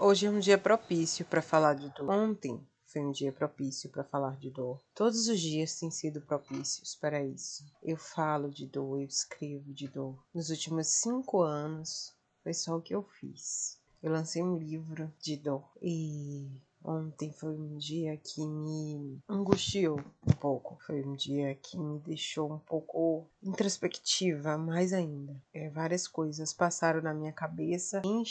Hoje é um dia propício para falar de dor. Ontem foi um dia propício para falar de dor. Todos os dias têm sido propícios para isso. Eu falo de dor, eu escrevo de dor. Nos últimos cinco anos foi só o que eu fiz. Eu lancei um livro de dor e Ontem foi um dia que me angustiou um pouco. Foi um dia que me deixou um pouco introspectiva, mais ainda. É, várias coisas passaram na minha cabeça. Quem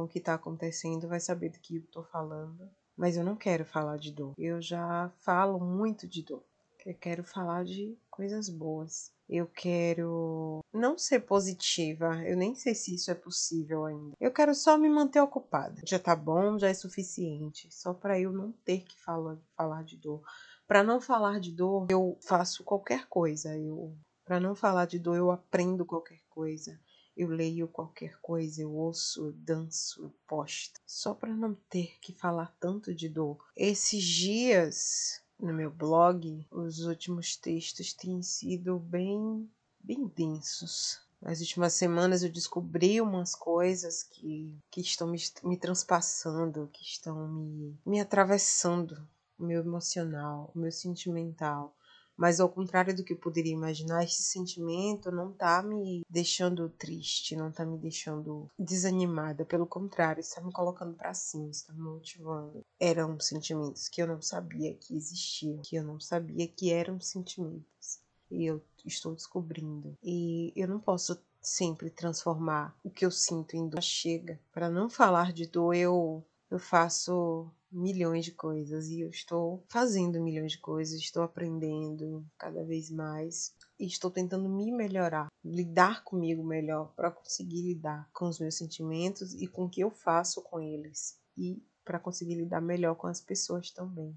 com o que está acontecendo vai saber do que eu estou falando. Mas eu não quero falar de dor. Eu já falo muito de dor. Eu quero falar de coisas boas. Eu quero não ser positiva. Eu nem sei se isso é possível ainda. Eu quero só me manter ocupada. Já tá bom, já é suficiente. Só para eu não ter que falar, falar de dor. Para não falar de dor, eu faço qualquer coisa. Eu para não falar de dor, eu aprendo qualquer coisa eu leio qualquer coisa, eu ouço, eu danço, eu posto, só para não ter que falar tanto de dor. Esses dias no meu blog, os últimos textos têm sido bem, bem densos. Nas últimas semanas eu descobri umas coisas que, que estão me, me transpassando, que estão me, me atravessando o meu emocional, o meu sentimental. Mas ao contrário do que eu poderia imaginar, esse sentimento não tá me deixando triste, não tá me deixando desanimada. Pelo contrário, está me colocando para cima, está me motivando. Eram sentimentos que eu não sabia que existiam, que eu não sabia que eram sentimentos. E eu estou descobrindo. E eu não posso sempre transformar o que eu sinto em dor. Chega. Para não falar de dor, eu eu faço milhões de coisas e eu estou fazendo milhões de coisas, estou aprendendo cada vez mais e estou tentando me melhorar, lidar comigo melhor para conseguir lidar com os meus sentimentos e com o que eu faço com eles e para conseguir lidar melhor com as pessoas também.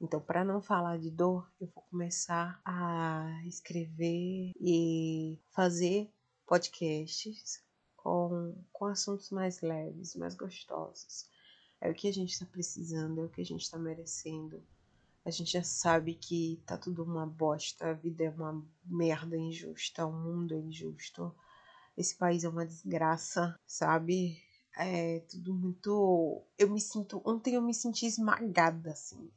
Então, para não falar de dor, eu vou começar a escrever e fazer podcasts com, com assuntos mais leves, mais gostosos é o que a gente está precisando, é o que a gente está merecendo. A gente já sabe que tá tudo uma bosta, a vida é uma merda injusta, o mundo é injusto, esse país é uma desgraça, sabe? É tudo muito. Eu me sinto. Ontem eu me senti esmagada, assim,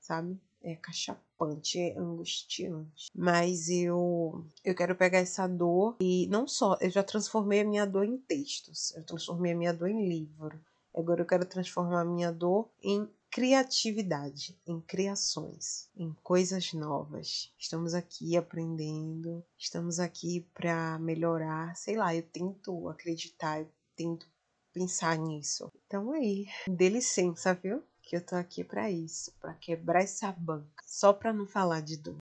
sabe? É cachapante, é angustiante. Mas eu eu quero pegar essa dor e não só, eu já transformei a minha dor em textos, eu transformei a minha dor em livro. Agora eu quero transformar minha dor em criatividade, em criações, em coisas novas. Estamos aqui aprendendo, estamos aqui para melhorar. Sei lá, eu tento acreditar, eu tento pensar nisso. Então aí, dê licença, viu? Que eu tô aqui para isso, para quebrar essa banca, só para não falar de dor.